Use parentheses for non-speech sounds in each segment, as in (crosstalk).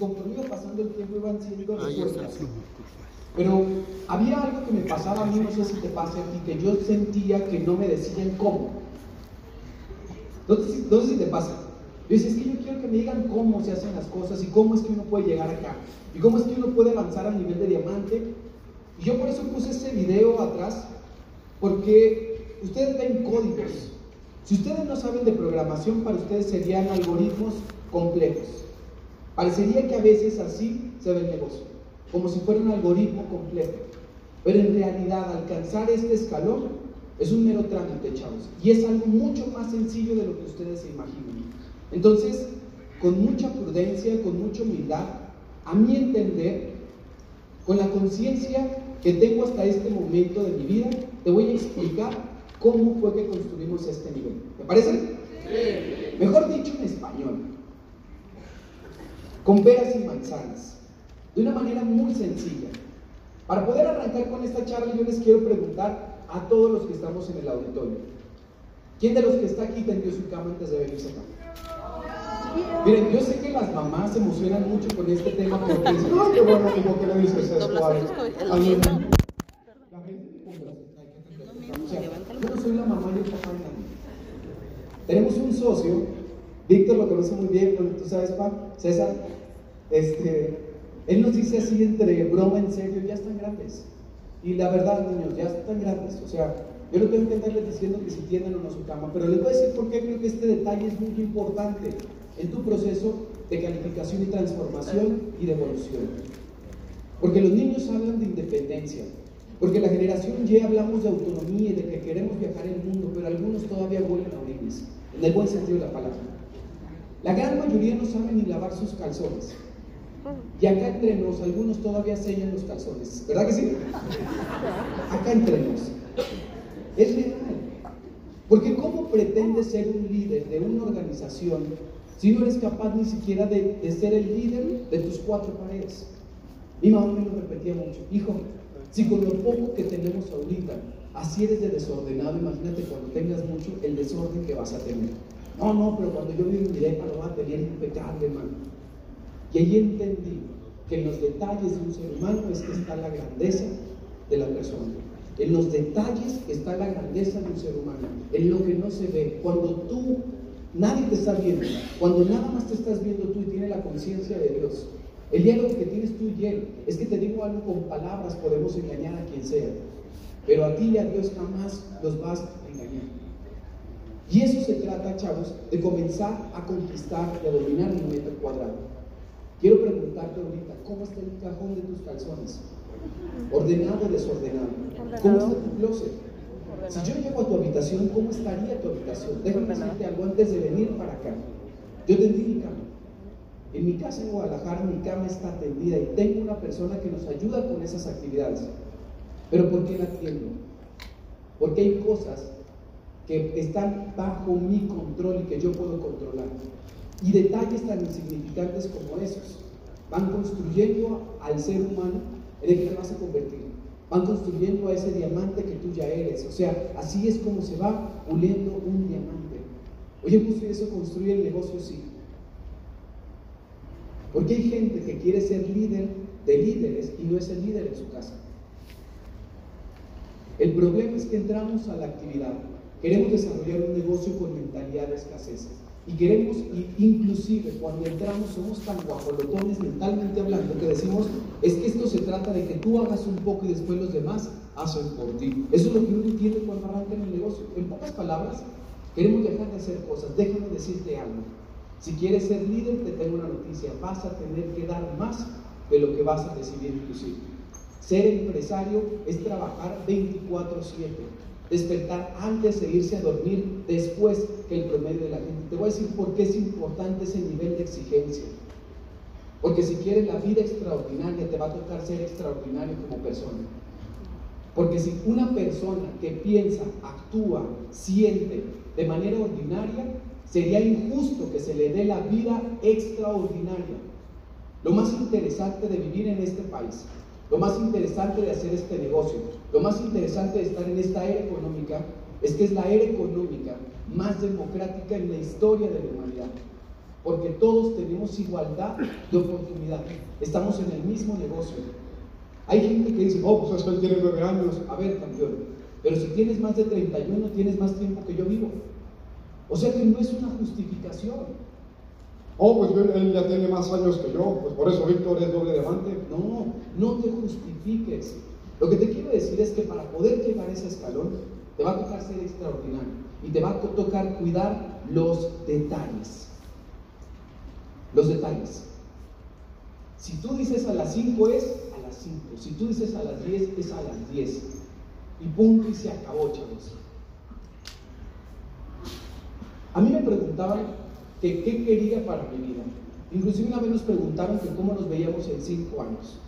conforme iba pasando el tiempo iban siendo resueltas. Pero había algo que me pasaba a mí, no sé si te pasa y que yo sentía que no me decían cómo. No sé, si te pasa. Yo decía, es que yo quiero que me digan cómo se hacen las cosas y cómo es que uno puede llegar acá. Y cómo es que uno puede avanzar a nivel de diamante. Y yo por eso puse ese video atrás, porque ustedes ven códigos. Si ustedes no saben de programación, para ustedes serían algoritmos complejos. Parecería que a veces así se ve el negocio, como si fuera un algoritmo complejo. Pero en realidad alcanzar este escalón es un mero trámite, chavos. Y es algo mucho más sencillo de lo que ustedes se imaginan. Entonces, con mucha prudencia, con mucha humildad, a mi entender, con la conciencia que tengo hasta este momento de mi vida, te voy a explicar cómo fue que construimos este nivel. ¿Te parece? Sí. Mejor dicho en español. Con peras y manzanas. De una manera muy sencilla. Para poder arrancar con esta charla, yo les quiero preguntar a todos los que estamos en el auditorio. ¿Quién de los que está aquí tendió su cama antes de venirse acá? Miren, yo sé que las mamás se emocionan mucho con este tema porque dicen, ¡ay, qué bueno, como que lo dices, es suave! La gente yo no soy la mamá y el papá de nadie. Tenemos un socio, Víctor lo conoce muy bien, tú sabes, pa, César, este, él nos dice así entre broma en serio, ya están grandes. Y la verdad, niños, ya están grandes. O sea, yo no tengo que estarles diciendo que si tienen o no su cama, pero les voy a decir por qué creo que este detalle es muy importante en tu proceso de calificación y transformación y de evolución. Porque los niños hablan de independencia, porque la generación Y hablamos de autonomía y de que queremos viajar el mundo, pero algunos todavía vuelven a orines, en el buen sentido de la palabra. La gran mayoría no saben ni lavar sus calzones. Y acá entre nos, algunos todavía sellan los calzones, ¿verdad que sí? Acá entre nos. Es real. Porque ¿cómo pretendes ser un líder de una organización si no eres capaz ni siquiera de, de ser el líder de tus cuatro paredes? Mi mamá me lo repetía mucho. Hijo, si con lo poco que tenemos ahorita, así eres de desordenado, imagínate cuando tengas mucho el desorden que vas a tener. No, no, pero cuando yo vivo en mi depa lo va a tener impecable, hermano. Y ahí entendí que en los detalles de un ser humano es que está la grandeza de la persona. En los detalles está la grandeza de un ser humano. En lo que no se ve. Cuando tú, nadie te está viendo. Cuando nada más te estás viendo tú y tienes la conciencia de Dios. El diálogo que tienes tú y él es que te digo algo con palabras, podemos engañar a quien sea. Pero a ti y a Dios jamás los vas. Y eso se trata, chavos, de comenzar a conquistar y a dominar el metro cuadrado. Quiero preguntarte ahorita, ¿cómo está el cajón de tus calzones? ¿Ordenado o desordenado? ¿Cómo está tu closet? Si yo llego a tu habitación, ¿cómo estaría tu habitación? Déjame decirte algo antes de venir para acá. Yo tendí mi cama. En mi casa en Guadalajara mi cama está tendida y tengo una persona que nos ayuda con esas actividades. Pero ¿por qué la atiendo? Porque hay cosas que están bajo mi control y que yo puedo controlar. Y detalles tan insignificantes como esos van construyendo al ser humano en el que te vas a convertir. Van construyendo a ese diamante que tú ya eres. O sea, así es como se va puliendo un diamante. Oye, justo eso construye el negocio, sí. Porque hay gente que quiere ser líder de líderes y no es el líder en su casa. El problema es que entramos a la actividad. Queremos desarrollar un negocio con mentalidad de escasez. Y queremos, inclusive cuando entramos, somos tan guajolotones mentalmente hablando que decimos, es que esto se trata de que tú hagas un poco y después los demás hacen por ti. Eso es lo que uno entiende cuando arranca en el negocio. En pocas palabras, queremos dejar de hacer cosas. Déjame decirte algo. Si quieres ser líder, te tengo una noticia. Vas a tener que dar más de lo que vas a recibir inclusive. Ser empresario es trabajar 24/7 despertar antes de irse a dormir después que el promedio de la gente. Te voy a decir por qué es importante ese nivel de exigencia. Porque si quieres la vida extraordinaria, te va a tocar ser extraordinario como persona. Porque si una persona que piensa, actúa, siente de manera ordinaria, sería injusto que se le dé la vida extraordinaria. Lo más interesante de vivir en este país lo más interesante de hacer este negocio, lo más interesante de estar en esta era económica, es que es la era económica más democrática en la historia de la humanidad. porque todos tenemos igualdad de oportunidad. Estamos en el mismo negocio. Hay gente que dice, oh, pues él tiene nueve años. A ver, campeón, pero si tienes más de 31, tienes más tiempo que yo vivo. O sea que no es una justificación. Oh, pues él ya tiene más años que yo, pues por eso Víctor es doble diamante. No, no te justifiques. Lo que te quiero decir es que para poder llegar ese escalón, te va a tocar ser extraordinario y te va a tocar cuidar los detalles. Los detalles. Si tú dices a las 5 es a las 5. Si tú dices a las 10 es a las 10. Y punto y se acabó, chavos. A mí me preguntaban que qué quería para mi vida. Inclusive una vez nos preguntaron que cómo nos veíamos en 5 años.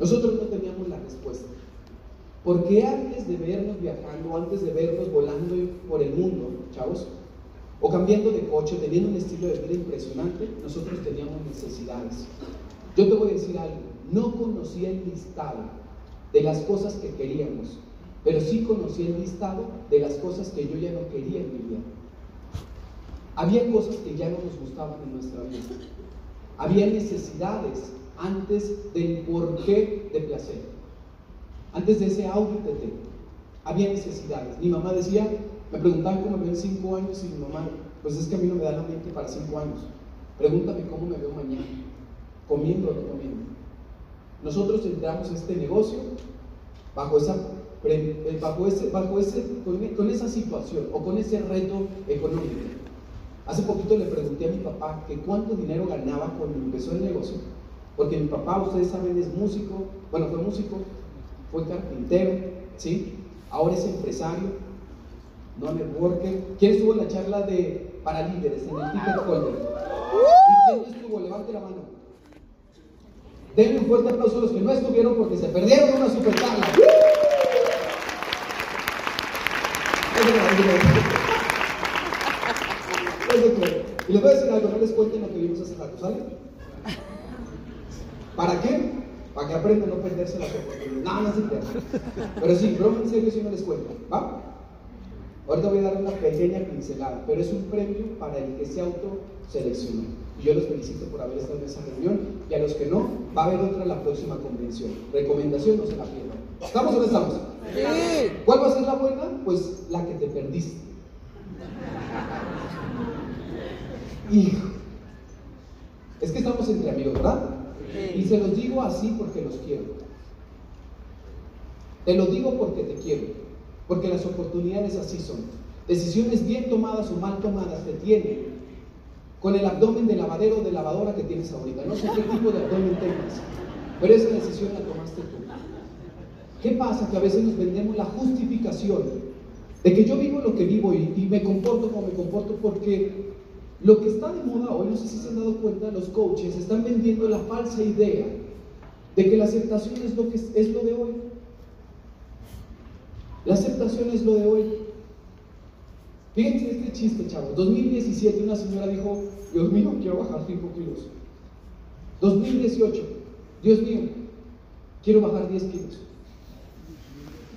Nosotros no teníamos la respuesta. Porque antes de vernos viajando, antes de vernos volando por el mundo, chavos, o cambiando de coche, teniendo un estilo de vida impresionante, nosotros teníamos necesidades. Yo te voy a decir algo, no conocía el listado de las cosas que queríamos, pero sí conocía el listado de las cosas que yo ya no quería en mi vida. Había cosas que ya no nos gustaban en nuestra vida. Había necesidades antes del porqué de placer. Antes de ese Audi TT. Había necesidades. Mi mamá decía, me preguntaban cómo me veo en cinco años y mi mamá, pues es que a mí no me da la mente para cinco años. Pregúntame cómo me veo mañana, comiendo o no comiendo. Nosotros entramos a este negocio bajo esa eh, bajo ese, bajo ese, con esa situación o con ese reto económico. Hace poquito le pregunté a mi papá que cuánto dinero ganaba cuando empezó el negocio, porque mi papá, ustedes saben, es músico, bueno, fue músico, fue carpintero, ¿sí? Ahora es empresario, no networker. ¿Quién estuvo en la charla de para líderes en el Ticket Holder? ¿Y quién estuvo? Levante la mano. Denle un fuerte aplauso a los que no estuvieron porque se perdieron una super Y les voy a decir algo, no les cuenten lo que vimos hace rato, ¿sale? ¿Para qué? Para que aprendan a no perderse las oportunidades. No, no se. Pero sí, broma en serio si no les cuento. ¿Va? Ahorita voy a dar una pequeña pincelada, pero es un premio para el que se autoseleccionó. Y yo los felicito por haber estado en esa reunión. Y a los que no, va a haber otra en la próxima convención. Recomendación, no se la pierdan. ¿Estamos o no estamos? Sí. ¿Cuál va a ser la buena? Pues la que te perdiste. Hijo. Es que estamos entre amigos, ¿verdad? Y se los digo así porque los quiero. Te lo digo porque te quiero. Porque las oportunidades así son. Decisiones bien tomadas o mal tomadas te tienen con el abdomen de lavadero o de lavadora que tienes ahorita. No sé qué tipo de abdomen tengas, pero esa decisión la tomaste tú. ¿Qué pasa? Que a veces nos vendemos la justificación de que yo vivo lo que vivo y, y me comporto como me comporto porque lo que está de moda hoy, no sé si se han dado cuenta, los coaches están vendiendo la falsa idea de que la aceptación es lo, de hoy. La aceptación es lo de hoy. Fíjense este chiste, chavos. 2017 una señora dijo, Dios mío, quiero bajar 5 kilos. 2018, Dios mío, quiero bajar 10 kilos.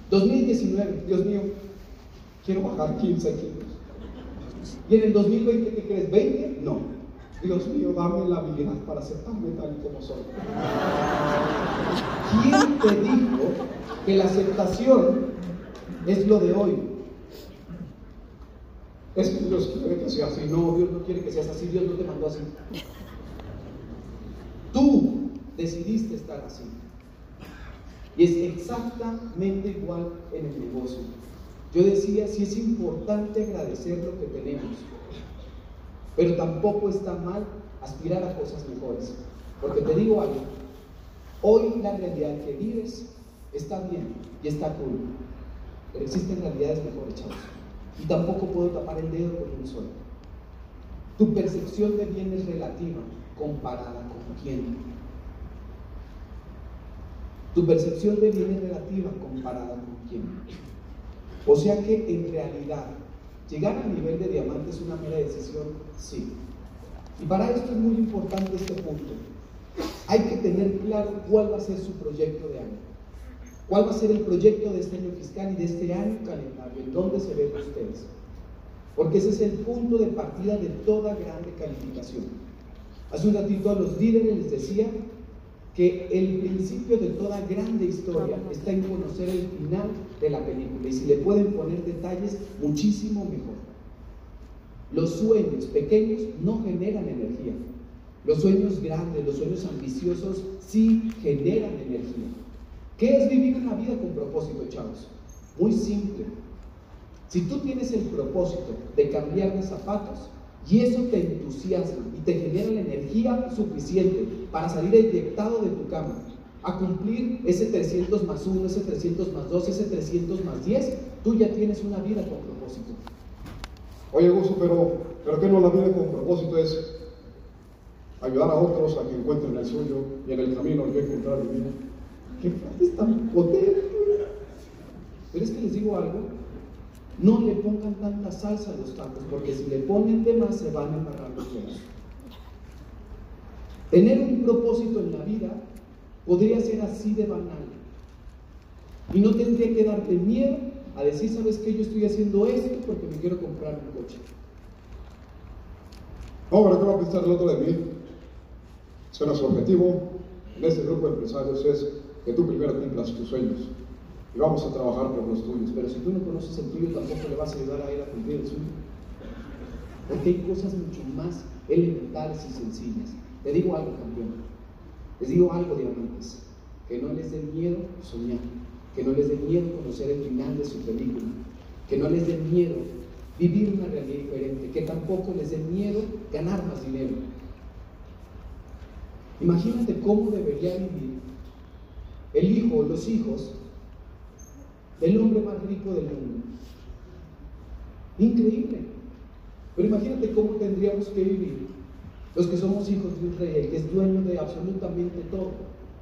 2019, Dios mío, quiero bajar 15 kilos. Y en el 2020, ¿qué crees? ¿20? No. Dios mío, dame la habilidad para aceptarme tal y como soy. ¿Quién te dijo que la aceptación es lo de hoy? Es que Dios quiere que seas así. No, Dios no quiere que seas así. Dios no te mandó así. Tú decidiste estar así. Y es exactamente igual en el negocio. Yo decía, sí es importante agradecer lo que tenemos, pero tampoco está mal aspirar a cosas mejores. Porque te digo algo, hoy la realidad que vives está bien y está cool, pero existen realidades mejores, chavos. Y tampoco puedo tapar el dedo con un solo. Tu percepción de bien es relativa comparada con quién. Tu percepción de bien es relativa comparada con quién. O sea que en realidad, llegar al nivel de diamante es una mera decisión, sí. Y para esto es muy importante este punto. Hay que tener claro cuál va a ser su proyecto de año. ¿Cuál va a ser el proyecto de este año fiscal y de este año calendario? ¿En dónde se ven ustedes? porque ese es el punto de partida de toda grande calificación. Hace un ratito a los líderes les decía que el principio de toda grande historia está en conocer el final de la película y si le pueden poner detalles, muchísimo mejor. Los sueños pequeños no generan energía. Los sueños grandes, los sueños ambiciosos sí generan energía. ¿Qué es vivir una vida con propósito, chavos? Muy simple. Si tú tienes el propósito de cambiar de zapatos y eso te entusiasma y te genera la energía suficiente para salir eyectado de tu cama, a cumplir ese 300 más 1, ese 300 más 2, ese 300 más 10, tú ya tienes una vida con propósito. Oye, Gusto, pero, pero ¿qué no la vida con propósito es ayudar a otros a que encuentren el suyo y en el camino yo encontrar el mío? ¿Qué frase tan potente? Pero es que les digo algo, no le pongan tanta salsa a los tacos, porque si le ponen de más se van a embarrar los dedos. Tener un propósito en la vida podría ser así de banal. Y no tendría que darte miedo a decir, ¿sabes qué? Yo estoy haciendo esto porque me quiero comprar un coche. Pero ¿qué va a pensar el otro de mí? Será su objetivo en este grupo de empresarios es que tú primero cumplas tus sueños y vamos a trabajar por los tuyos. Pero si tú no conoces el tuyo, tampoco le vas a ayudar a ir a cumplir el suyo. Porque hay cosas mucho más elementales y sencillas. Te digo algo, campeón. Les digo algo, diamantes. Que no les dé miedo soñar. Que no les dé miedo conocer el final de su película. Que no les dé miedo vivir una realidad diferente. Que tampoco les dé miedo ganar más dinero. Imagínate cómo debería vivir el hijo o los hijos del hombre más rico del mundo. Increíble. Pero imagínate cómo tendríamos que vivir los que somos hijos de un rey, que es dueño de absolutamente todo,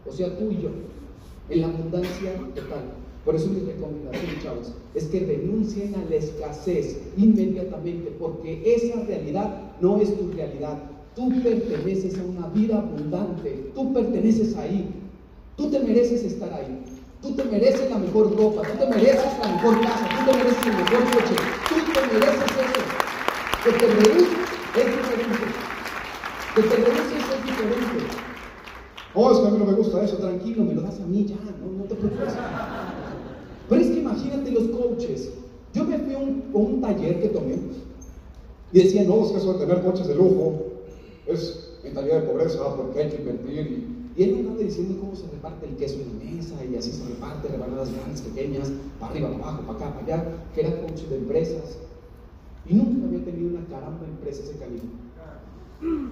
o sea, tú y yo, en la abundancia total. Por eso mi recomendación, chavos, es que renuncien a la escasez inmediatamente, porque esa realidad no es tu realidad. Tú perteneces a una vida abundante, tú perteneces ahí, tú te mereces estar ahí. Tú te mereces la mejor ropa, tú te mereces la mejor casa, tú te mereces el mejor coche, tú te mereces eso. Que te rehuses es diferente. Que te rehuses es diferente. Oh, es que a mí no me gusta eso. Tranquilo, me lo das a mí ya, no, no te preocupes. Pero es que imagínate los coaches. Yo me fui a un, a un taller que tomé y decía, no, es que eso de tener coches de lujo es mentalidad de pobreza porque hay que invertir y y él me anda diciendo cómo se reparte el queso en la mesa y así se reparte, rebanadas grandes, pequeñas, para arriba, para abajo, para acá, para allá, que era coach de empresas. Y nunca había tenido una caramba empresa ese calibre.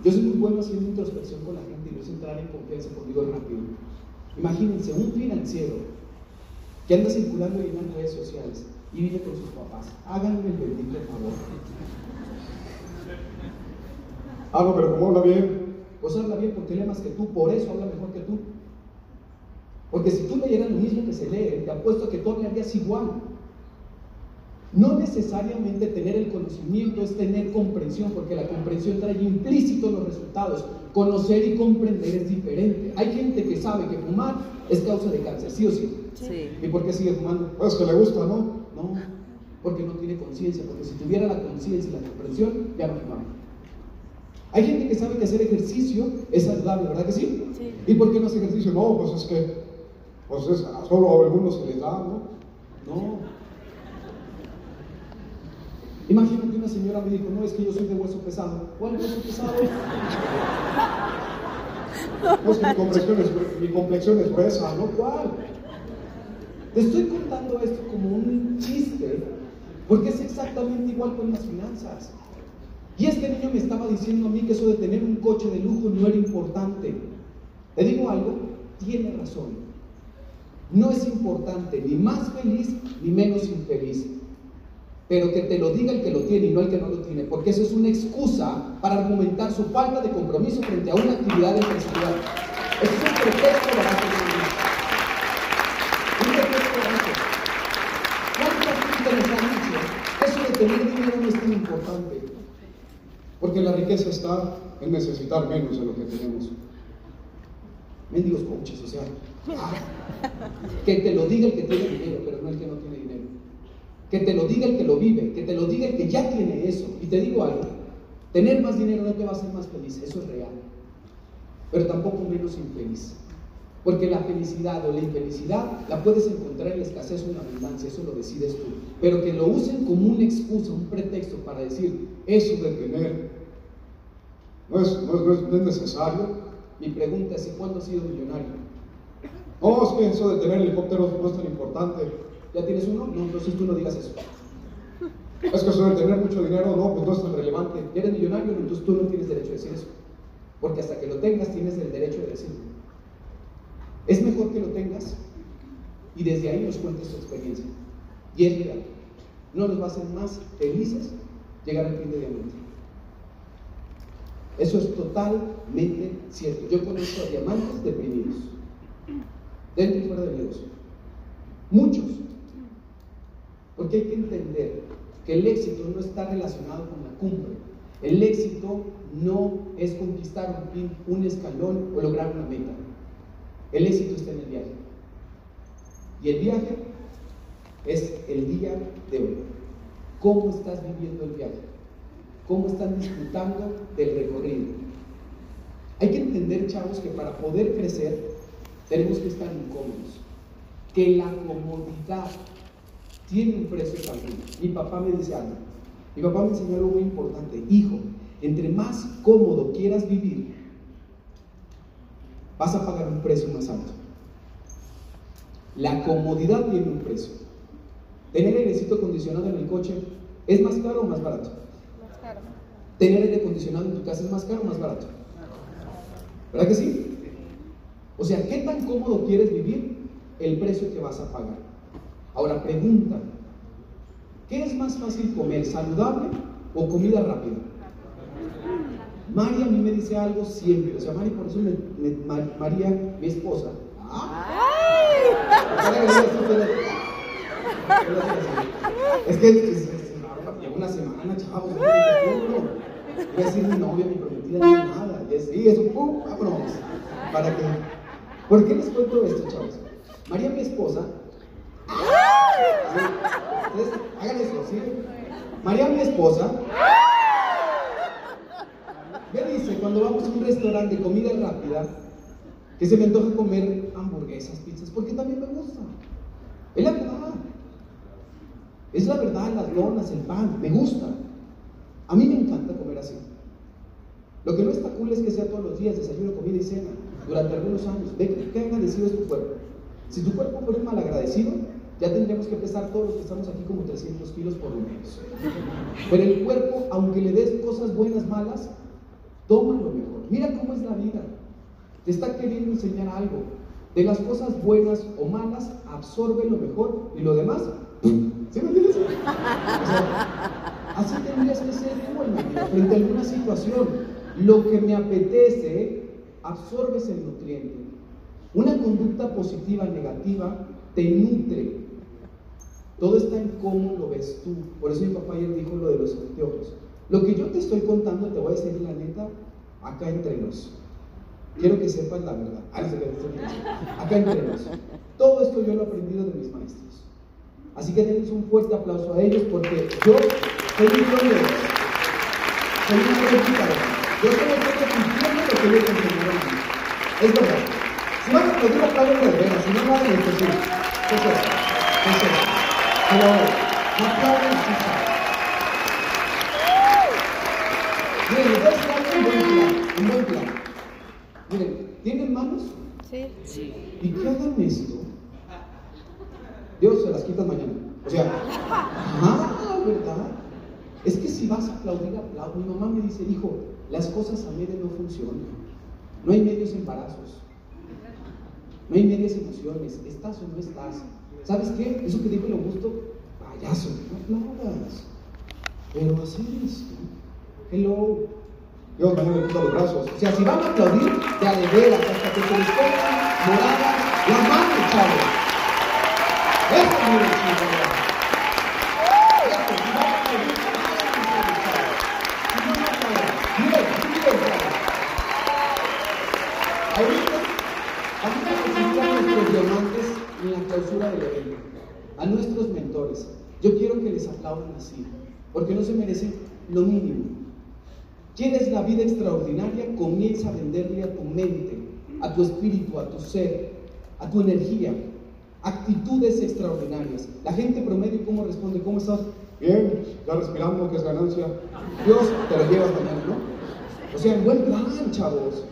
Yo soy muy bueno haciendo introspección con la gente y no es entrar en confianza conmigo rápido. Imagínense un financiero que anda circulando en las redes sociales y vive con sus papás. Háganme el bendito favor. Ah, no, pero como habla bien, pues habla bien porque lee más que tú, por eso habla mejor que tú. Porque si tú leyeras lo mismo que se lee, te apuesto a que tú hablarías igual. No necesariamente tener el conocimiento es tener comprensión, porque la comprensión trae implícito los resultados. Conocer y comprender es diferente. Hay gente que sabe que fumar es causa de cáncer, ¿sí o sí? Sí. ¿Y por qué sigue fumando? Pues que le gusta, ¿no? No, porque no tiene conciencia, porque si tuviera la conciencia y la comprensión, ya no fumaba. Hay gente que sabe que hacer ejercicio es saludable, ¿verdad que sí? Sí. ¿Y por qué no hace ejercicio? No, pues es que, pues es solo a algunos que les da, ¿no? No. Imagínate una señora me dijo, no, es que yo soy de hueso pesado. ¿Cuál hueso pesado? (laughs) No, es que mi complexión es, mi complexión es gruesa, ¿no? ¿Cuál? Te estoy contando esto como un chiste, porque es exactamente igual con las finanzas. Y este niño me estaba diciendo a mí que eso de tener un coche de lujo no era importante. Le digo algo, tiene razón. No es importante ni más feliz ni menos infeliz. Pero que te lo diga el que lo tiene y no el que no lo tiene, porque eso es una excusa para argumentar su falta de compromiso frente a una actividad empresarial. Eso es un pretexto barato. Un pretexto. ¿Cuántas han dicho? Eso de tener dinero no es tan importante. Porque la riqueza está en necesitar menos de lo que tenemos. Mendigos coaches, o sea, que te lo diga el que tiene dinero, pero que te lo diga el que lo vive, que te lo diga el que ya tiene eso. Y te digo algo, tener más dinero no te va a hacer más feliz, eso es real. Pero tampoco menos infeliz. Porque la felicidad o la infelicidad la puedes encontrar en la escasez o en la abundancia, eso lo decides tú. Pero que lo usen como una excusa, un pretexto para decir, eso de tener no es necesario. Mi pregunta es, ¿y cuándo has sido millonario? No, es que eso de tener helicópteros no es tan importante. ¿Ya tienes uno? No, entonces tú no digas eso. Es que de tener mucho dinero, no, pues no es tan relevante. ¿Ya eres millonario? Entonces tú no tienes derecho a decir eso. Porque hasta que lo tengas tienes el derecho de decirlo. Es mejor que lo tengas y desde ahí nos cuentes tu experiencia. Y es real. No nos va a hacer más felices llegar al fin de diamante. Eso es totalmente cierto. Yo conozco a diamantes deprimidos, dentro y fuera del negocio. Muchos. Porque hay que entender que el éxito no está relacionado con la cumbre. El éxito no es conquistar un, un escalón o lograr una meta. El éxito está en el viaje. Y el viaje es el día de hoy. ¿Cómo estás viviendo el viaje? ¿Cómo están disfrutando del recorrido? Hay que entender, chavos, que para poder crecer tenemos que estar incómodos. Que la comodidad tiene un precio también. Mi papá me dice algo. Mi papá me enseñó algo muy importante. Hijo, entre más cómodo quieras vivir, vas a pagar un precio más alto. La comodidad tiene un precio. Tener airecito acondicionado en el coche es más caro o más barato. Más caro. Tener aire acondicionado en tu casa es más caro o más barato. ¿Verdad que sí? O sea, ¿qué tan cómodo quieres vivir? El precio que vas a pagar. Ahora pregunta, ¿qué es más fácil comer, saludable o comida rápida? María a mí me dice algo siempre, o sea, María, por eso me, me, María, mi esposa, es que es, llevo una semana, chavos, no voy a decir mi novia, mi prometida, no nada, y sí, eso, pum, vámonos, para que, ¿por qué les cuento esto, chavos? María, mi esposa, Ustedes hagan ¿sí? María, mi esposa, me dice cuando vamos a un restaurante de comida rápida que se me antoja comer hamburguesas, pizzas, porque también me gusta. Es la verdad. Es la verdad, las donas, el pan, me gusta. A mí me encanta comer así. Lo que no está cool es que sea todos los días desayuno, comida y cena durante algunos años. Ve qué agradecido es tu cuerpo. Si tu cuerpo fuera mal agradecido, ya tendríamos que pesar todos los que estamos aquí como 300 kilos por lo menos. Pero el cuerpo, aunque le des cosas buenas, malas, toma lo mejor. Mira cómo es la vida. Te está queriendo enseñar algo. De las cosas buenas o malas, absorbe lo mejor y lo demás, ¿sí me entiendes? Así tendrías que ser tú en la frente a alguna situación. Lo que me apetece, absorbes el nutriente. Una conducta positiva, negativa, te nutre. Todo está en cómo lo ves tú. Por eso mi papá ayer dijo lo de los anteojos. Lo que yo te estoy contando, te voy a decir la neta, acá entre nos. Quiero que sepas la verdad. Acá entre nos. Todo esto yo lo he aprendido de mis maestros. Así que denles un fuerte aplauso a ellos porque yo soy un de Soy replicadora. Yo solo estoy cumpliendo lo que ellos me enseñaron a mí. Es verdad. Si van a aplaudir, aplauden de veras. Si no, no hagan esto, sí. Es. Es. Pero no aplauden así. Miren, voy a un buen plan. Un buen plan. Miren, ¿tienen manos? Sí. Sí. ¿Y qué hagan esto? Dios se las quita mañana. O sea, (laughs) ah, ¿verdad? Es que si vas a aplaudir, aplaudir. Mi mamá me dice, hijo, las cosas a medias no funcionan. No hay medios embarazos. No hay medias emociones. ¿Estás o no estás? ¿Sabes qué? Eso que dijo el Augusto, payaso, no aplaudas. Pero hacer esto. Hello. Dios mañana me quita los brazos. O sea, si van a aplaudir, de veras, hasta que se les pongan moradas las manos, chavos. A nuestros mentores. Yo quiero que les aplaudan así, porque no se merecen lo mínimo. ¿Quieres la vida extraordinaria? Comienza a venderle a tu mente, a tu espíritu, a tu ser, a tu energía, actitudes extraordinarias. La gente promedio, ¿cómo responde? ¿Cómo estás? Bien, ya respirando, que es ganancia. Dios, te lo llevas mañana, ¿no? O sea, en buen plan, chavos.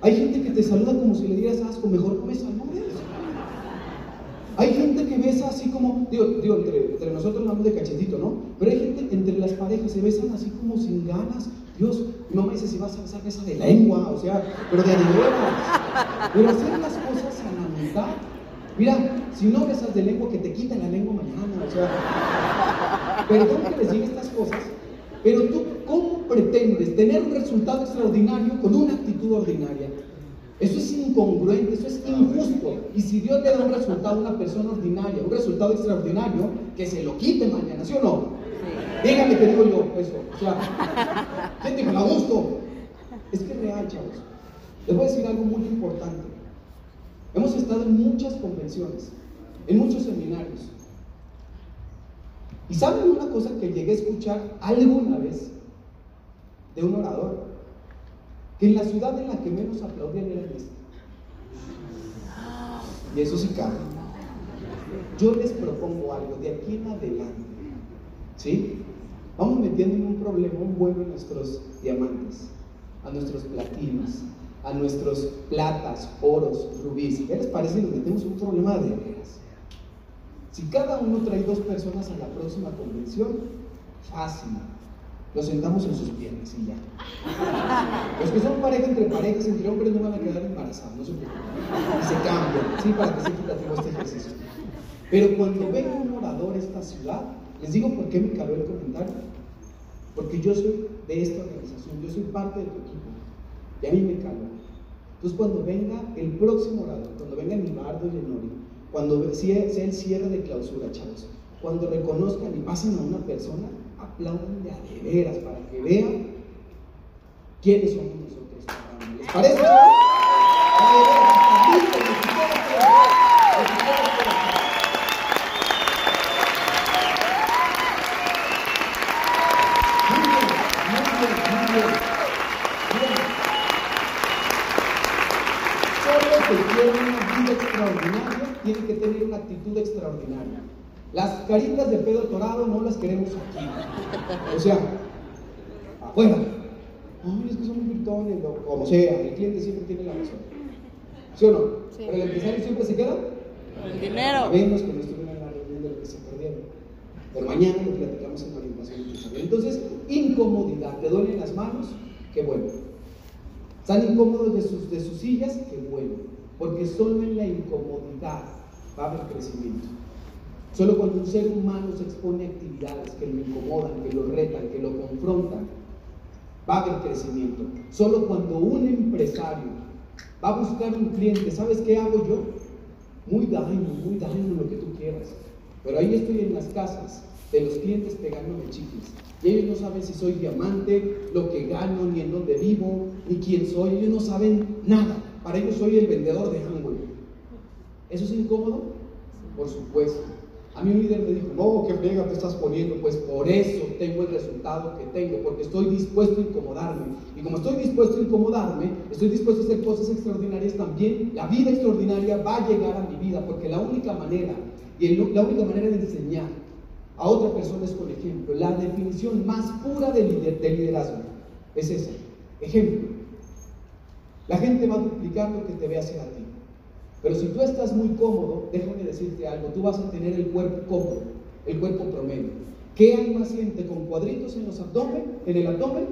Hay gente que te saluda como si le dieras asco, mejor no me saludes. Hay gente que besa así como, digo, digo entre, entre nosotros hablamos de cachetito, ¿no? Pero hay gente entre las parejas se besan así como sin ganas. Dios, mi mamá dice, si vas a besar, besa de lengua, o sea, pero de veras. Pero hacer las cosas a la mitad. Mira, si no besas de lengua, que te quiten la lengua mañana, o sea. Perdón que les diga estas cosas, pero tú, ¿cómo pretendes tener un resultado extraordinario con una actitud ordinaria? Eso es incongruente, eso es injusto. Y si Dios le da un resultado a una persona ordinaria, un resultado extraordinario, que se lo quite mañana, ¿sí o no? Dígame que digo yo eso. O sea, ¿quién dijo? La gusto. Es que es real, chavos. Les voy a decir algo muy importante. Hemos estado en muchas convenciones, en muchos seminarios. ¿Y saben una cosa que llegué a escuchar alguna vez de un orador? Que en la ciudad en la que menos aplaudían era en. Y eso sí cabe. Yo les propongo algo de aquí en adelante. ¿Sí? Vamos metiendo en un problema un bueno a nuestros diamantes, a nuestros platinos, a nuestros platas, oros, rubíes. ¿Qué les parece que metemos un problema de veras? Si cada uno trae dos personas a la próxima convención, fácil. Los sentamos en sus piernas y ya. Los que son pareja entre parejas, entre hombres, no van a quedar embarazados, no se preocupen. Se cambian, sí, para que sea equitativo este ejercicio. Pero cuando venga un orador a esta ciudad, les digo por qué me caló el comentario. Porque yo soy de esta organización, yo soy parte de tu equipo. Y a mí me caló. Entonces, cuando venga el próximo orador, cuando venga Nibardo y Lenori, cuando sea el cierre de clausura, chavos, cuando reconozcan y pasen a una persona, aplaudan de a de veras para que vean quiénes somos nosotros. ¿Les parece, chavos? Solo que quiere una vida extraordinaria tiene que tener una actitud extraordinaria. Las caritas de pedo torado no las queremos aquí. O sea, afuera. Ay, es que son gritones, o como sea, el cliente siempre tiene la razón. ¿Sí o no? Sí. Pero el empresario siempre se queda. El dinero. Sabemos que no estuvieron en la reunión de lo que se perdieron. Pero mañana lo platicamos en la orientación empresarial. Entonces, incomodidad. ¿Te duelen las manos? Qué bueno. ¿Están incómodos de sus, de sus sillas? Qué bueno. Porque solo en la incomodidad va a haber crecimiento. Solo cuando un ser humano se expone a actividades que lo incomodan, que lo retan, que lo confrontan, va a haber crecimiento. Solo cuando un empresario va a buscar un cliente, ¿sabes qué hago yo? Muy daño, muy daño lo que tú quieras. Pero ahí estoy en las casas de los clientes pegándome chicles. Y ellos no saben si soy diamante, lo que gano, ni en dónde vivo, ni quién soy. Ellos no saben nada. Para ellos soy el vendedor de Amway. ¿Eso es incómodo? Por supuesto. A mí un líder me dijo, no, qué friega te estás poniendo. Pues por eso tengo el resultado que tengo, porque estoy dispuesto a incomodarme. Y como estoy dispuesto a incomodarme, estoy dispuesto a hacer cosas extraordinarias también. La vida extraordinaria va a llegar a mi vida, porque la única manera, y la única manera de enseñar a otra persona es con ejemplo. La definición más pura de liderazgo es esa. Ejemplo. La gente va a duplicar lo que te ve hacer a ti. Pero si tú estás muy cómodo, déjame decirte algo, tú vas a tener el cuerpo cómodo, el cuerpo promedio. ¿Qué hay más con cuadritos en los abdomen, en el abdomen?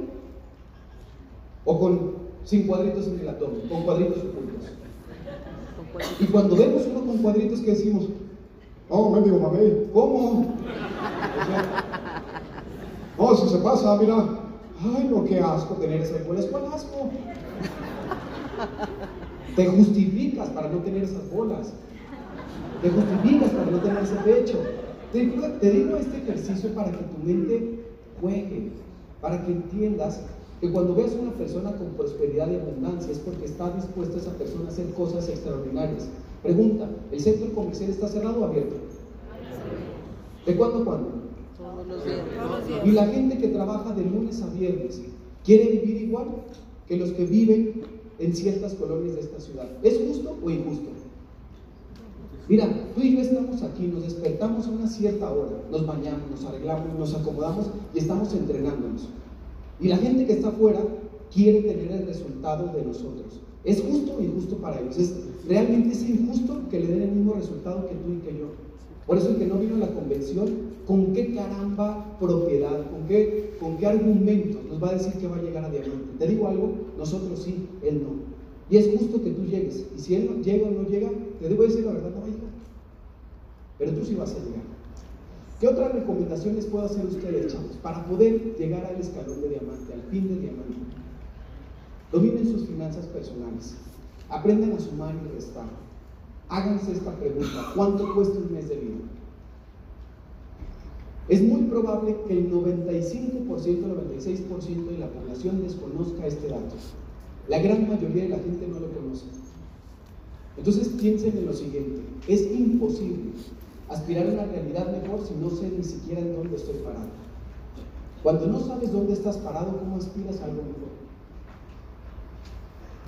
¿O con sin cuadritos en el abdomen, con cuadritos ocultos? Y cuando vemos uno con cuadritos, ¿qué decimos? No, mendigo mamey. ¿Cómo? O sea, no, si se pasa, mira. Ay, no, qué asco tener esas bolas. ¿Cuál asco? Te justificas para no tener esas bolas. Te justificas para no tener ese pecho. Te, digo- te digo este ejercicio para que tu mente juegue, para que entiendas que cuando veas a una persona con prosperidad y abundancia es porque está dispuesta esa persona a hacer cosas extraordinarias. Pregunta, ¿el centro comercial está cerrado o abierto? ¿De cuándo a cuándo? Todos los días. Y la gente que trabaja de lunes a viernes quiere vivir igual que los que viven en ciertas colonias de esta ciudad. ¿Es justo o injusto? Mira, tú y yo estamos aquí, nos despertamos a una cierta hora, nos bañamos, nos arreglamos, nos acomodamos y estamos entrenándonos. Y la gente que está afuera quiere tener el resultado de nosotros. ¿Es justo o injusto para ellos? ¿Es, ¿Realmente es injusto que le den el mismo resultado que tú y que yo? Por eso el que no vino a la convención, ¿con qué caramba propiedad, con qué, con qué argumentos nos va a decir que va a llegar a diamante? Te digo algo, nosotros sí, él no. Y es justo que tú llegues. Y si él no llega o no llega, te debo decir la verdad, no va a llegar. Pero tú sí vas a llegar. ¿Qué otras recomendaciones puedo hacer ustedes, chavos, para poder llegar al escalón de diamante, al fin de diamante? Dominen sus finanzas personales. Aprendan a sumar y restar. Háganse esta pregunta. ¿Cuánto cuesta un mes de vida? Es muy probable que el 95%, 96% de la población desconozca este dato. La gran mayoría de la gente no lo conoce. Entonces piensen en lo siguiente. Es imposible aspirar a una realidad mejor si no sé ni siquiera en dónde estoy parado. Cuando no sabes dónde estás parado, ¿cómo aspiras a algo mejor?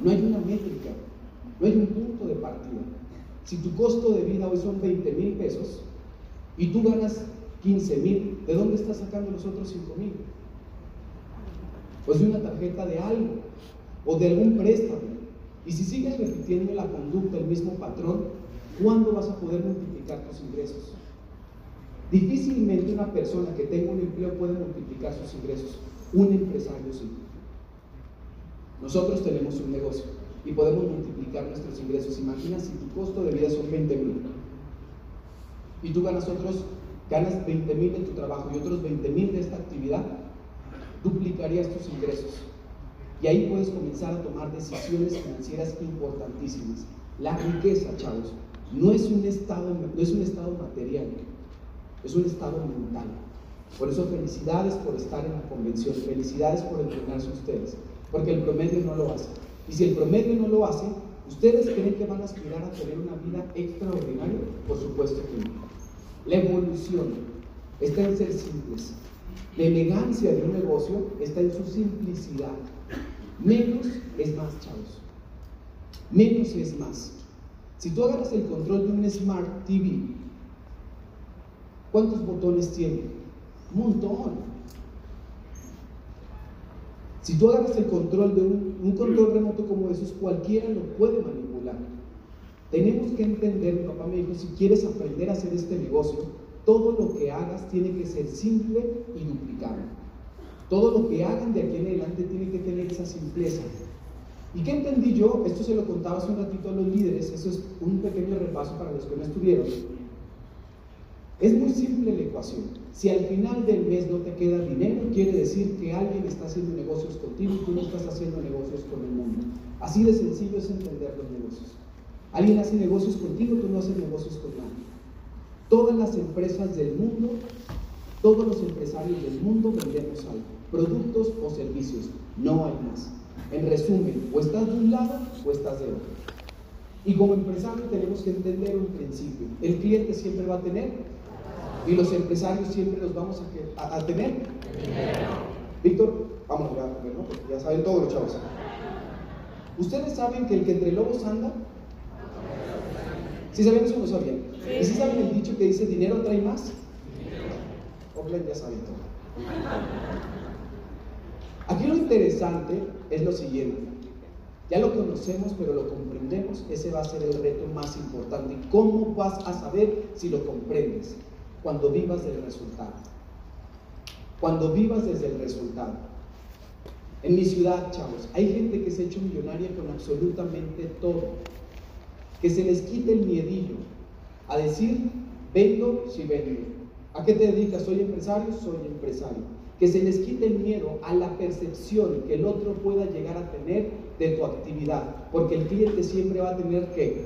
No hay una métrica, no hay un punto de partida. Si tu costo de vida hoy son 20 mil pesos y tú ganas 15 mil, ¿de dónde estás sacando los otros 5 mil? Pues de una tarjeta de algo o de algún préstamo. Y si sigues repitiendo la conducta, el mismo patrón, ¿cuándo vas a poder multiplicar tus ingresos? Difícilmente una persona que tenga un empleo puede multiplicar sus ingresos. Un empresario sí. Nosotros tenemos un negocio y podemos multiplicar nuestros ingresos. Imagina si tu costo de vida son 20 mil y tú ganas otros, ganas 20 mil en tu trabajo y otros 20 mil de esta actividad, duplicarías tus ingresos. Y ahí puedes comenzar a tomar decisiones financieras importantísimas. La riqueza, chavos, no es un estado, no es un estado material, es un estado mental. Por eso felicidades por estar en la convención, felicidades por entrenarse ustedes porque el promedio no lo hace. Y si el promedio no lo hace, ¿ustedes creen que van a aspirar a tener una vida extraordinaria? Por supuesto que no. La evolución está en ser simples. La elegancia de un negocio está en su simplicidad. Menos es más, chavos. Menos es más. Si tú agarras el control de un Smart TV, ¿cuántos botones tiene? Un montón. Si tú agarras el control de un, control remoto como esos, cualquiera lo puede manipular. Tenemos que entender, papá me dijo, si quieres aprender a hacer este negocio, todo lo que hagas tiene que ser simple y duplicable. Todo lo que hagan de aquí en adelante tiene que tener esa simpleza. ¿Y qué entendí yo? Esto se lo contaba hace un ratito a los líderes, eso es un pequeño repaso para los que no estuvieron. Es muy simple la ecuación. Si al final del mes no te queda dinero, quiere decir que alguien está haciendo negocios contigo y tú no estás haciendo negocios con el mundo. Así de sencillo es entender los negocios. Alguien hace negocios contigo, tú no haces negocios con nadie. Todas las empresas del mundo, todos los empresarios del mundo vendemos algo, productos o servicios, no hay más. En resumen, o estás de un lado o estás de otro. Y como empresario tenemos que entender un principio. El cliente siempre va a tener y los empresarios siempre los vamos a, tener. Víctor, vamos a ver, ¿no? Porque ya saben todos los chavos. ¿Ustedes saben que el que entre lobos anda? ¿Sí saben eso o no sabían? ¿Y sí saben el dicho que dice dinero trae más? Oakland ya saben todo. Aquí lo interesante es lo siguiente. Ya lo conocemos, pero lo comprendemos. Ese va a ser el reto más importante. ¿Cómo vas a saber si lo comprendes? cuando vivas del resultado. Cuando vivas desde el resultado. En mi ciudad, chavos, hay gente que se ha hecho millonaria con absolutamente todo. Que se les quite el miedillo a decir, vendo si vendo. ¿A qué te dedicas? ¿Soy empresario? Soy empresario. Que se les quite el miedo a la percepción que el otro pueda llegar a tener de tu actividad. Porque el cliente siempre va a tener que.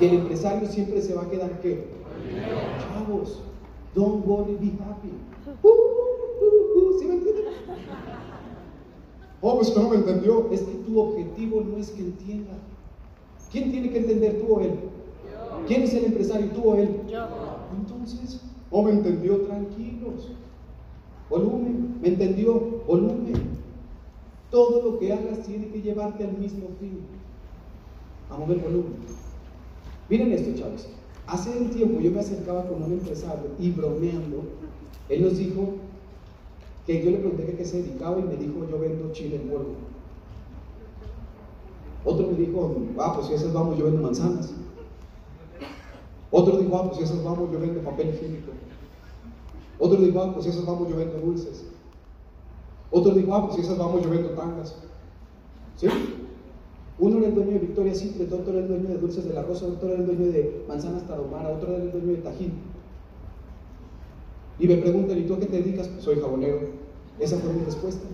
Y el empresario siempre se va a quedar que. Chavos, Don't worry, be happy. Uh, uh, uh, ¿Sí me entienden? Oh, pues que no me entendió. Es que tu objetivo no es que entienda. ¿Quién tiene que entender tú o él? ¿Quién es el empresario, tú o él? Yo. Entonces, ¿O me entendió? Tranquilos. Volumen. ¿Me entendió? Volumen. Todo lo que hagas tiene que llevarte al mismo fin. A mover volumen. Miren esto, chavos. Hace un tiempo yo me acercaba con un empresario y bromeando, él nos dijo que yo le pregunté que qué se dedicaba y me dijo yo vendo chile en polvo. Otro me dijo, ah, pues si esas vamos, yo manzanas. Otro dijo, ah, pues si esas vamos, yo vendo papel higiénico. Otro dijo, ah, pues si esas vamos, yo dulces. Otro dijo, ah, pues si esas vamos, yo vendo tangas. ¿Sí? Uno era el dueño de Victoria Secret, otro era el dueño de Dulces de la Rosa, otro era el dueño de Manzanas Taromara, otro era el dueño de Tajín. Y me preguntan, ¿y tú a qué te dedicas? Pues soy jabonero. Esa fue mi respuesta.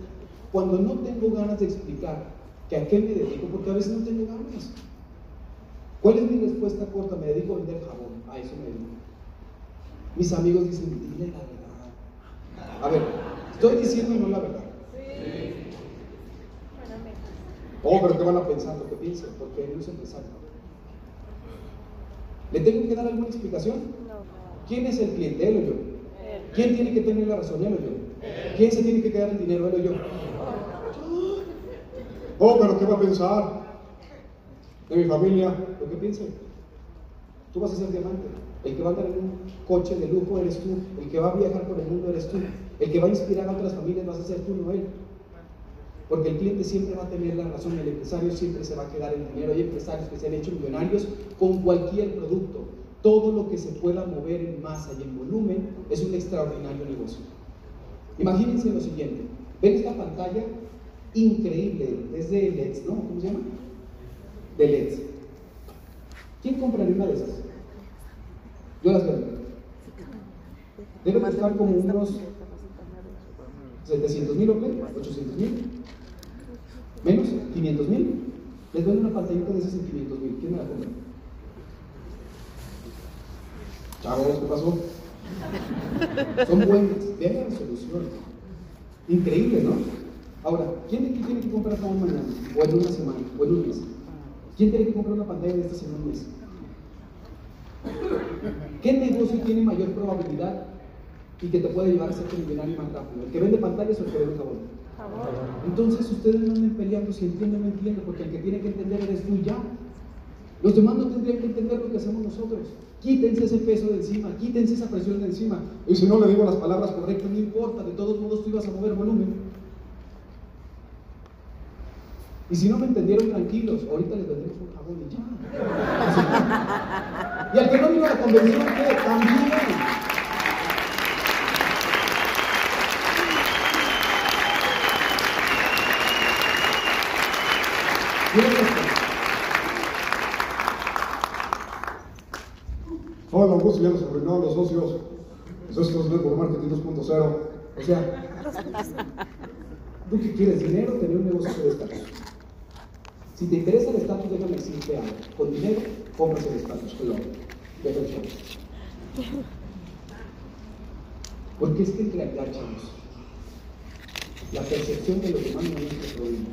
Cuando no tengo ganas de explicar que a qué me dedico, porque a veces no tengo ganas. ¿Cuál es mi respuesta corta? Me dedico a vender jabón. A eso me dedico. Mis amigos dicen, dile la verdad. A ver, estoy diciendo no la verdad. Oh, pero ¿qué van a pensar? Lo que piensen, porque no es empresario. ¿Le tengo que dar alguna explicación? ¿Quién es el cliente, él o yo? ¿Quién tiene que tener la razón, él o yo? ¿Quién se tiene que quedar el dinero, él o yo? Oh, pero ¿qué va a pensar de mi familia? Lo que piense. Tú vas a ser diamante. El que va a andar en un coche de lujo eres tú. El que va a viajar por el mundo eres tú. El que va a inspirar a otras familias vas a ser tú, no él. Porque el cliente siempre va a tener la razón, el empresario siempre se va a quedar el dinero. Hay empresarios que se han hecho millonarios con cualquier producto. Todo lo que se pueda mover en masa y en volumen es un extraordinario negocio. Imagínense lo siguiente. ¿Ven esta pantalla? Increíble. Es de LEDs, ¿no? ¿Cómo se llama? De LEDs. ¿Quién compraría una de esas? Yo las vendo. Debe costar como unos 700 mil, ¿ok? 800 mil. Menos, 500 mil. Les doy una pantallita de esas en 500 mil. ¿Quién me la compra? Chavos, ¿qué pasó? Son buenas. Vean la resolución. Increíble, ¿no? Ahora, ¿quién de aquí tiene que comprar jabón mañana? O en una semana, o en un mes. ¿Quién tiene que comprar una pantalla de estas en un mes? ¿Qué negocio tiene mayor probabilidad y que te puede llevar a ser millonario más rápido? ¿El que vende pantallas o el que vende jabón? Entonces ustedes no anden peleando si entienden o no entienden, porque el que tiene que entender eres tú ya. Los demás no tendrían que entender lo que hacemos nosotros. Quítense ese peso de encima, quítense esa presión de encima. Y si no le digo las palabras correctas, no importa, de todos modos tú ibas a mover volumen. Y si no me entendieron, tranquilos, ahorita les vendemos un jabón y ya. y al que no vino a la convención, ¿qué? También. Don Augusto ya nos arruinó los socios. Eso es por Marketing 2.0. O sea, ¿tú qué quieres? ¿Dinero tener un negocio de estatus? Si te interesa el estatus, déjame decirte algo. Con dinero, compras el estatus, que lo Deja el. Porque es que en realidad, chavos, la percepción de los demás no es nuestro problema.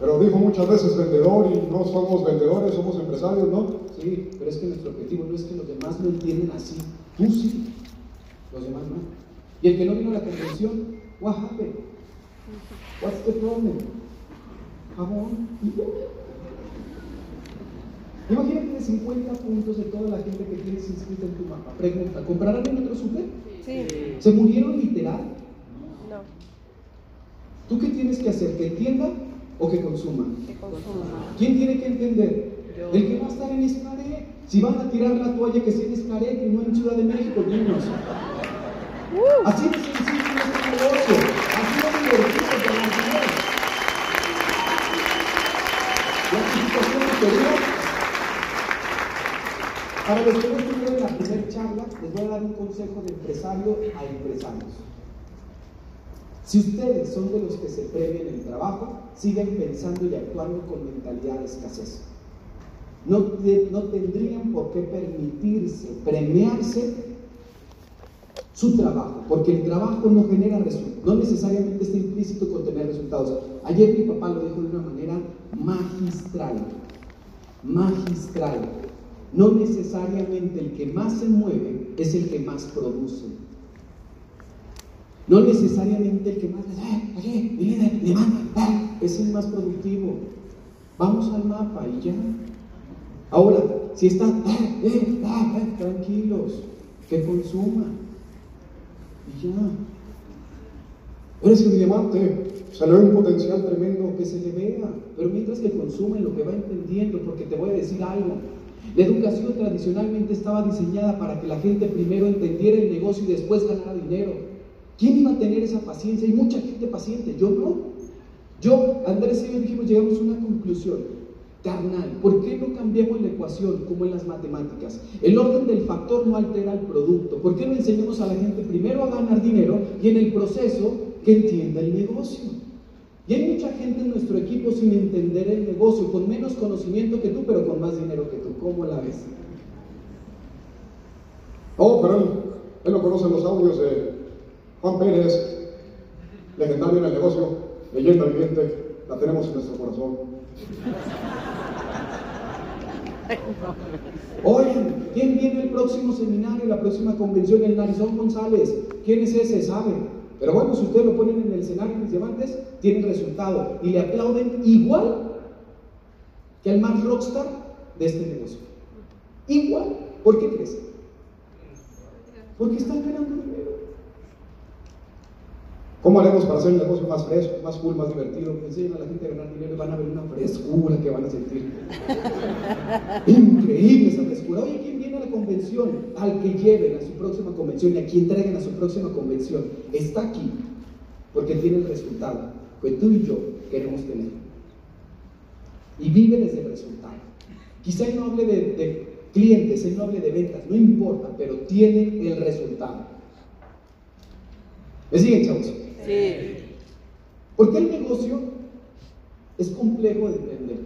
Pero dijo muchas veces vendedor y no somos vendedores, somos empresarios, ¿no? Sí, pero es que nuestro objetivo no es que los demás lo entiendan así. Tú sí, los demás no. Y el que no vino a la convención, what happened? What's the problem? Jabón. Imagínate de 50 puntos de toda la gente que tienes inscrita en tu mapa. Pregunta, ¿comprarán en otro super? Sí. ¿Se murieron literal? No. ¿Tú qué tienes que hacer? ¿Que entienda o que consuma? Que consuma. ¿Quién tiene que entender? Yo. El que va a estar en Escaret. Si van a tirar la toalla, que sea en Escaret y no en Ciudad de México, niños. Así es este negocio. Así de divertido de mantener. La anticipación anterior. Para los que no estuvieron en la primera charla, les voy a dar un consejo de empresario a empresarios. Si ustedes son de los que se premian el trabajo, sigan pensando y actuando con mentalidad de escasez. No, no tendrían por qué permitirse premiarse su trabajo, porque el trabajo no genera resultados, no necesariamente está implícito con tener resultados. Ayer mi papá lo dijo de una manera magistral, magistral. no necesariamente el que más se mueve es el que más produce. No necesariamente el que más, eh, eh, es el más productivo. Vamos al mapa y ya. Ahora, si están, eh, tranquilos, que consuma. Y ya. Eres el diamante, se le ve un potencial tremendo. Que se le vea, pero mientras que consume lo que va entendiendo, porque te voy a decir algo. La educación tradicionalmente estaba diseñada para que la gente primero entendiera el negocio y después ganara dinero. ¿Quién iba a tener esa paciencia? Hay mucha gente paciente, yo no. Yo, Andrés y yo dijimos, llegamos a una conclusión carnal. ¿Por qué no cambiamos la ecuación como en las matemáticas? El orden del factor no altera el producto. ¿Por qué no enseñamos a la gente primero a ganar dinero y en el proceso que entienda el negocio? Y hay mucha gente en nuestro equipo sin entender el negocio, con menos conocimiento que tú, pero con más dinero que tú. ¿Cómo la ves? Oh, pero él, él no conoce los audios de Juan Pérez, legendario en el negocio, leyenda viviente, la tenemos en nuestro corazón. Oigan, ¿quién viene el próximo seminario, la próxima convención? El Narizón González. ¿Quién es ese? Sabe. Pero bueno, si ustedes lo ponen en el escenario, mis diamantes, tienen resultado y le aplauden igual que al más rockstar de este negocio. Igual. ¿Por qué crees? Porque están ganando dinero. ¿Cómo haremos para hacer el negocio más fresco, más cool, más divertido? Enseñen a la gente a ganar dinero y van a ver una frescura que van a sentir. (laughs) Increíble esa frescura. Oye, ¿quién convención? Al que lleven a su próxima convención y a quien traigan a su próxima convención. Está aquí porque tiene el resultado que tú y yo queremos tener. Y vive desde el resultado. Quizá él no hable de, de clientes, él no hable de ventas, no importa, pero tiene el resultado. ¿Me siguen, chavos? Sí. Porque el negocio es complejo de entender.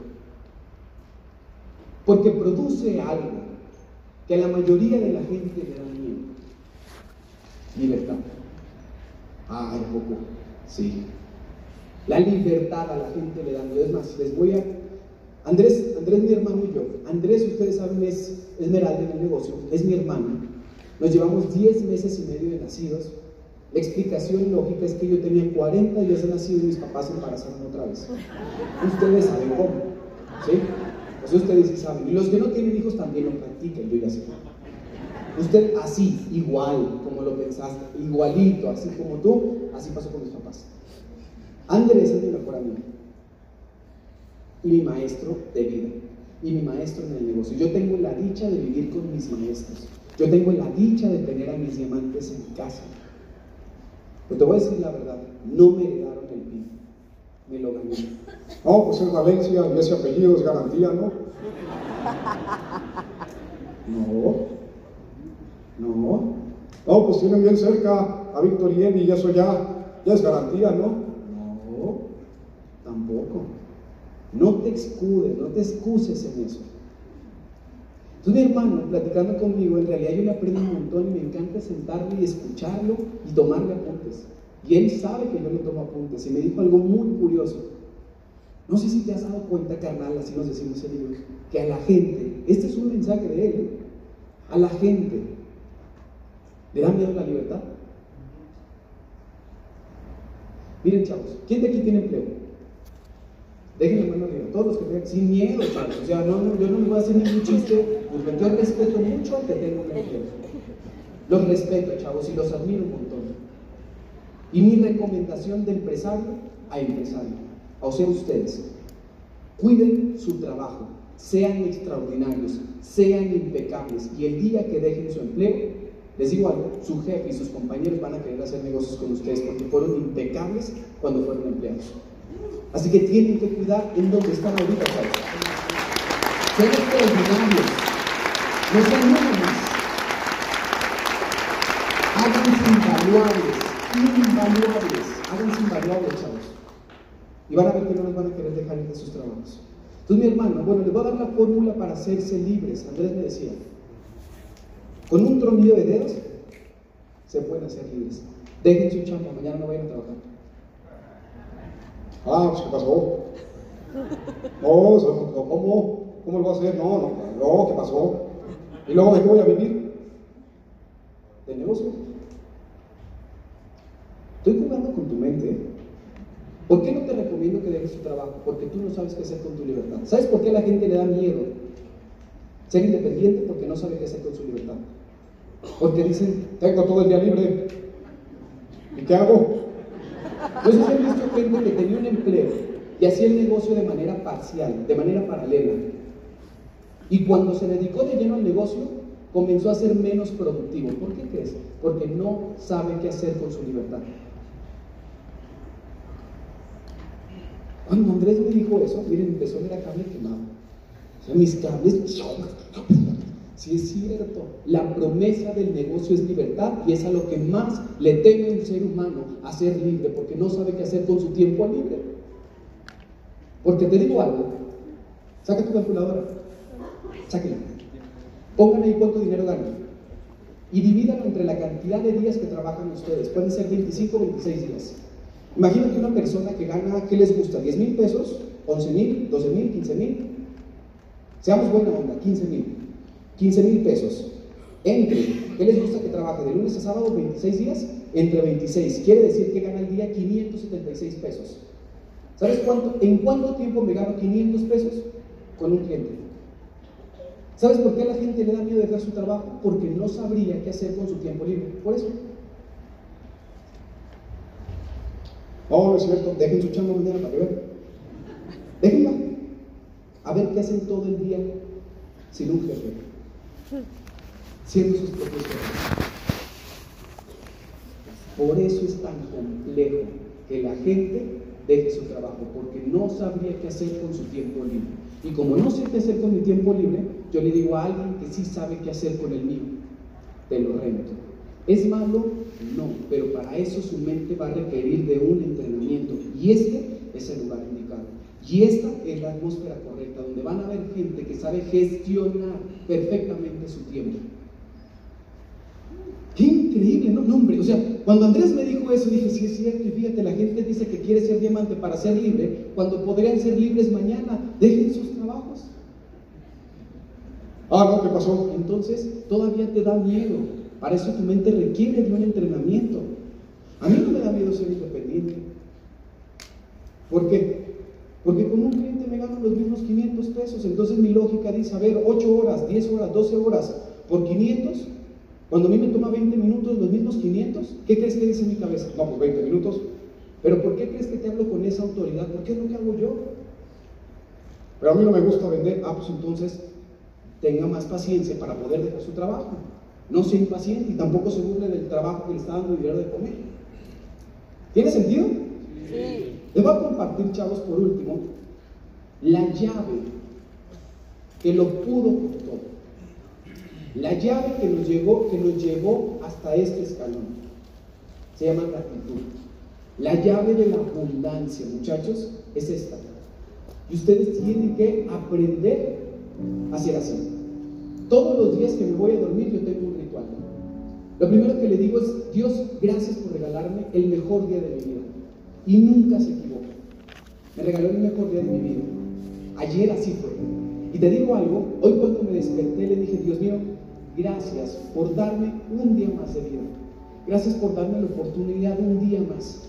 Porque produce algo que a la mayoría de la gente le da miedo. Libertad. Ah, un poco. Sí. La libertad a la gente le da miedo. Es más, les voy a... Andrés, Andrés, mi hermano y yo. Andrés, ustedes saben, es esmeralda en el negocio. Es mi hermano. Nos llevamos 10 meses y medio de nacidos. La explicación lógica es que yo tenía 40 días de nacido y mis papás embarazaron otra vez. Ustedes saben cómo, ¿sí? Pues ustedes sí saben. Y los que no tienen hijos también lo practican, yo ya sé. Usted así, igual, como lo pensaste, igualito, así como tú, así pasó con mis papás. Andrés es mi mejor amigo. Y mi maestro de vida. Y mi maestro en el negocio. Yo tengo la dicha de vivir con mis maestros. Yo tengo la dicha de tener a mis diamantes en mi casa. Pero te voy a decir la verdad, no me heredaron el PIB, me lo gané. No, pues es Valencia y ese apellido es garantía, ¿no? No, no, No, pues tienen bien cerca a Víctor y Emi y eso ya, ya es garantía, ¿no? no, tampoco. No te escudes, no te excuses en eso. Entonces mi hermano, platicando conmigo, en realidad yo le aprendo un montón y me encanta sentarme y escucharlo y tomarle apuntes. Y él sabe que yo le tomo apuntes y me dijo algo muy curioso. No sé si te has dado cuenta, carnal, así nos decimos él y que a la gente, este es un mensaje de él, a la gente le da miedo la libertad. Miren, chavos, ¿quién de aquí tiene empleo? Déjenme mano arriba, todos los que tengan, sin miedo, chavos. O sea, no, yo no les voy a hacer ningún chiste, pues yo respeto mucho al que tenga un empleo. Los respeto, chavos, y los admiro montón. Y mi recomendación de empresario a empresario, o sea, ustedes, cuiden su trabajo, sean extraordinarios, sean impecables, y el día que dejen su empleo, les digo algo, su jefe y sus compañeros van a querer hacer negocios con ustedes porque fueron impecables cuando fueron empleados. Así que tienen que cuidar en donde están ahorita, ¿sabes? Sean extraordinarios, no sean números. Háganse invaluables, háganse chavos. Y van a ver que no los van a querer dejar ir de sus trabajos. Entonces, mi hermano, bueno, les voy a dar la fórmula para hacerse libres. Andrés me decía, con un tronido de dedos se pueden hacer libres. Dejen su chamba, mañana no vayan a trabajar. Ah, pues ¿qué pasó? No, ¿cómo? ¿Cómo lo va a hacer? No, no, no, ¿qué pasó? ¿Y luego de qué voy a vivir? ¿De negocio? Estoy jugando con tu mente. ¿Por qué no te recomiendo que dejes tu trabajo? Porque tú no sabes qué hacer con tu libertad. ¿Sabes por qué a la gente le da miedo ser independiente? Porque no sabe qué hacer con su libertad. Porque dicen, Tengo todo el día libre. ¿Y qué hago? Sí he visto gente que tenía un empleo y hacía el negocio de manera parcial, de manera paralela. Y cuando se dedicó de lleno al negocio, comenzó a ser menos productivo. ¿Por qué crees? Porque no sabe qué hacer con su libertad. Cuando Andrés me dijo eso, miren, empezó a ver a cable quemado. O sea, mis cables. Sí es cierto, la promesa del negocio es libertad y es a lo que más le teme un ser humano a ser libre, porque no sabe qué hacer con su tiempo libre. Porque te digo algo, saca tu calculadora, sáquela, pongan ahí cuánto dinero ganan y divídanlo entre la cantidad de días que trabajan ustedes, pueden ser 25 o 26 días. Imagínate una persona que gana, ¿qué les gusta? ¿10 mil pesos? ¿11 mil? ¿12 mil? ¿15 mil? Seamos buena onda, 15 mil. 15 mil pesos. Entre, ¿qué les gusta que trabaje? De lunes a sábado, 26 días, entre 26. Quiere decir que gana al día 576 pesos. ¿Sabes cuánto? ¿En cuánto tiempo me gano 500 pesos? Con un cliente. ¿Sabes por qué a la gente le da miedo dejar su trabajo? Porque no sabría qué hacer con su tiempo libre. Por eso. No, no es cierto. Dejen su chamba mañana para que. Déjenla. A ver qué hacen todo el día sin un jefe. Siendo sus propios jefes. Por eso es tan complejo que la gente deje su trabajo, porque no sabría qué hacer con su tiempo libre. Y como no sé qué hacer con mi tiempo libre, yo le digo a alguien que sí sabe qué hacer con el mío. Te lo rento. ¿Es malo? No, pero para eso su mente va a requerir de un entrenamiento. Y este es el lugar indicado. Y esta es la atmósfera correcta, donde van a haber gente que sabe gestionar perfectamente su tiempo. Qué increíble, ¿no? no hombre, o sea, cuando Andrés me dijo eso, dije, sí es cierto, y fíjate, la gente dice que quiere ser diamante para ser libre, cuando podrían ser libres mañana, dejen sus trabajos. Ah, no, ¿qué pasó? Entonces, todavía te da miedo. Para eso tu mente requiere de un entrenamiento. A mí no me da miedo ser independiente. ¿Por qué? Porque con un cliente me gano los mismos 500 pesos. Entonces mi lógica dice, a ver, 8 horas, 10 horas, 12 horas por 500. Cuando a mí me toma 20 minutos los mismos 500, ¿qué crees que dice mi cabeza? No, pues 20 minutos. Pero ¿por qué crees que te hablo con esa autoridad? Porque es lo que hago yo. Pero a mí no me gusta vender. Ah, pues entonces tenga más paciencia para poder dejar su trabajo. No sea impaciente y tampoco se burle del trabajo que le está dando dinero de comer. ¿Tiene sentido? Sí. Les voy a compartir, chavos, por último, la llave que lo pudo por todo. La llave que nos llevó, que nos llevó hasta este escalón. Se llama gratitud. La llave de la abundancia, muchachos, es esta. Y ustedes tienen que aprender a ser así. Todos los días que me voy a dormir yo tengo. Lo primero que le digo es, Dios, gracias por regalarme el mejor día de mi vida. Y nunca se equivoca. Me regaló el mejor día de mi vida. Ayer así fue. Y te digo algo, hoy cuando me desperté le dije, Dios mío, gracias por darme un día más de vida. Gracias por darme la oportunidad de un día más.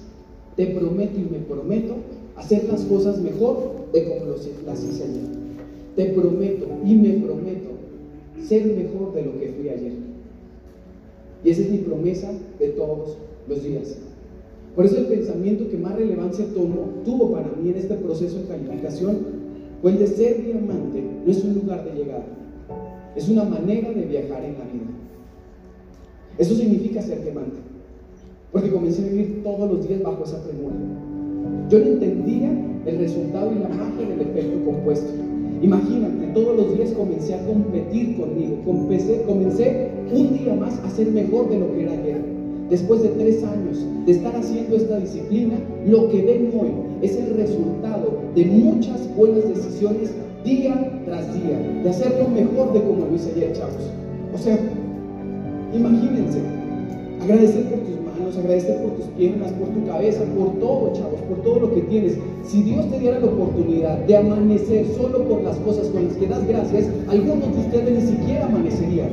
Te prometo y me prometo hacer las cosas mejor de como las hice ayer. Te prometo y me prometo ser mejor de lo que fui ayer. Y esa es mi promesa de todos los días. Por eso el pensamiento que más relevancia tuvo para mí en este proceso de calificación fue el de ser diamante no es un lugar de llegada, es una manera de viajar en la vida. Eso significa ser diamante, porque comencé a vivir todos los días bajo esa premura. Yo no entendía el resultado y la magia del efecto compuesto. Imagínate, todos los días comencé a competir conmigo, comencé, comencé un día más a ser mejor de lo que era ayer. Después de tres años de estar haciendo esta disciplina, lo que ven hoy es el resultado de muchas buenas decisiones día tras día, de hacerlo mejor de como lo hice ayer, chavos. O sea, imagínense, agradecer por tus manos, agradece por tus piernas, por tu cabeza, por todo, chavos, por todo lo que tienes. Si Dios te diera la oportunidad de amanecer solo por las cosas con las que das gracias, algunos de ustedes ni siquiera amanecerían.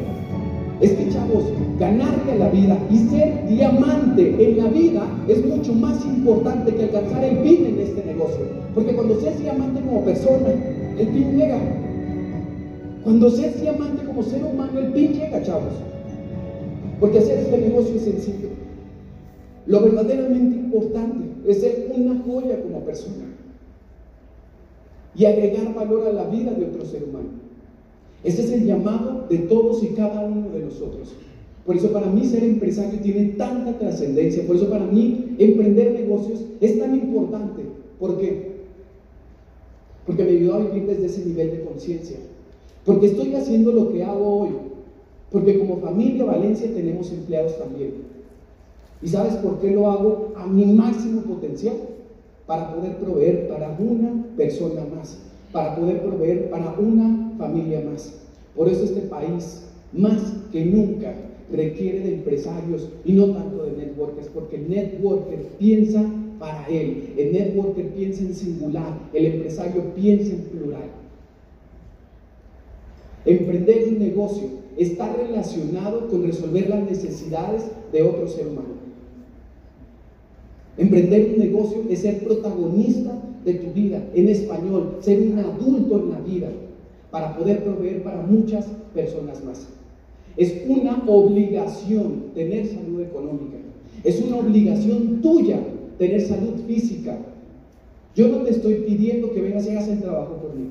Es que, chavos, ganarle a la vida y ser diamante en la vida es mucho más importante que alcanzar el PIN en este negocio. Porque cuando seas diamante como persona, el PIN llega. Cuando seas diamante como ser humano, el PIN llega, chavos. Porque hacer este negocio es sencillo. Lo verdaderamente importante es ser una joya como persona y agregar valor a la vida de otro ser humano. Ese es el llamado de todos y cada uno de nosotros. Por eso para mí ser empresario tiene tanta trascendencia. Por eso para mí emprender negocios es tan importante. ¿Por qué? Porque me ayudó a vivir desde ese nivel de conciencia. Porque estoy haciendo lo que hago hoy. Porque como familia Valencia tenemos empleados también. ¿Y sabes por qué lo hago a mi máximo potencial? Para poder proveer para una persona más para poder proveer para una familia más. Por eso este país, más que nunca, requiere de empresarios y no tanto de networkers, porque el networker piensa para él, el networker piensa en singular, el empresario piensa en plural. Emprender un negocio está relacionado con resolver las necesidades de otro ser humano. Emprender un negocio es ser protagonista de tu vida en español, ser un adulto en la vida para poder proveer para muchas personas más. Es una obligación tener salud económica. Es una obligación tuya tener salud física. Yo no te estoy pidiendo que vengas y hagas el trabajo por mí.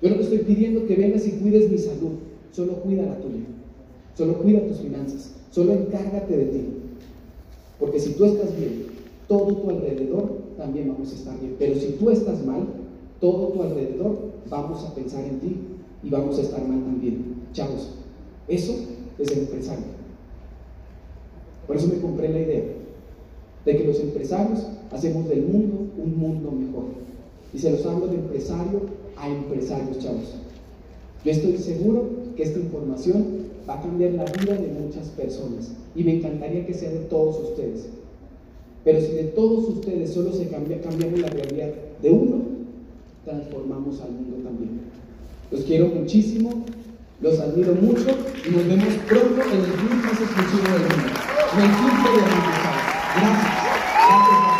Yo no te estoy pidiendo que vengas y cuides mi salud. Solo cuida la tuya. Solo cuida tus finanzas. Solo encárgate de ti. Porque si tú estás bien, todo tu alrededor también vamos a estar bien. Pero si tú estás mal, todo tu alrededor vamos a pensar en ti y vamos a estar mal también. Chavos, eso es el empresario. Por eso me compré la idea de que los empresarios hacemos del mundo un mundo mejor. Y se los hablo de empresario a empresarios, chavos. Yo estoy seguro que esta información va a cambiar la vida de muchas personas y me encantaría que sea de todos ustedes. Pero si de todos ustedes solo se cambia, cambiamos la realidad de uno, transformamos al mundo también. Los quiero muchísimo, los admiro mucho y nos vemos pronto en el club más exclusivo del mundo, en el club de la Gracias. Gracias.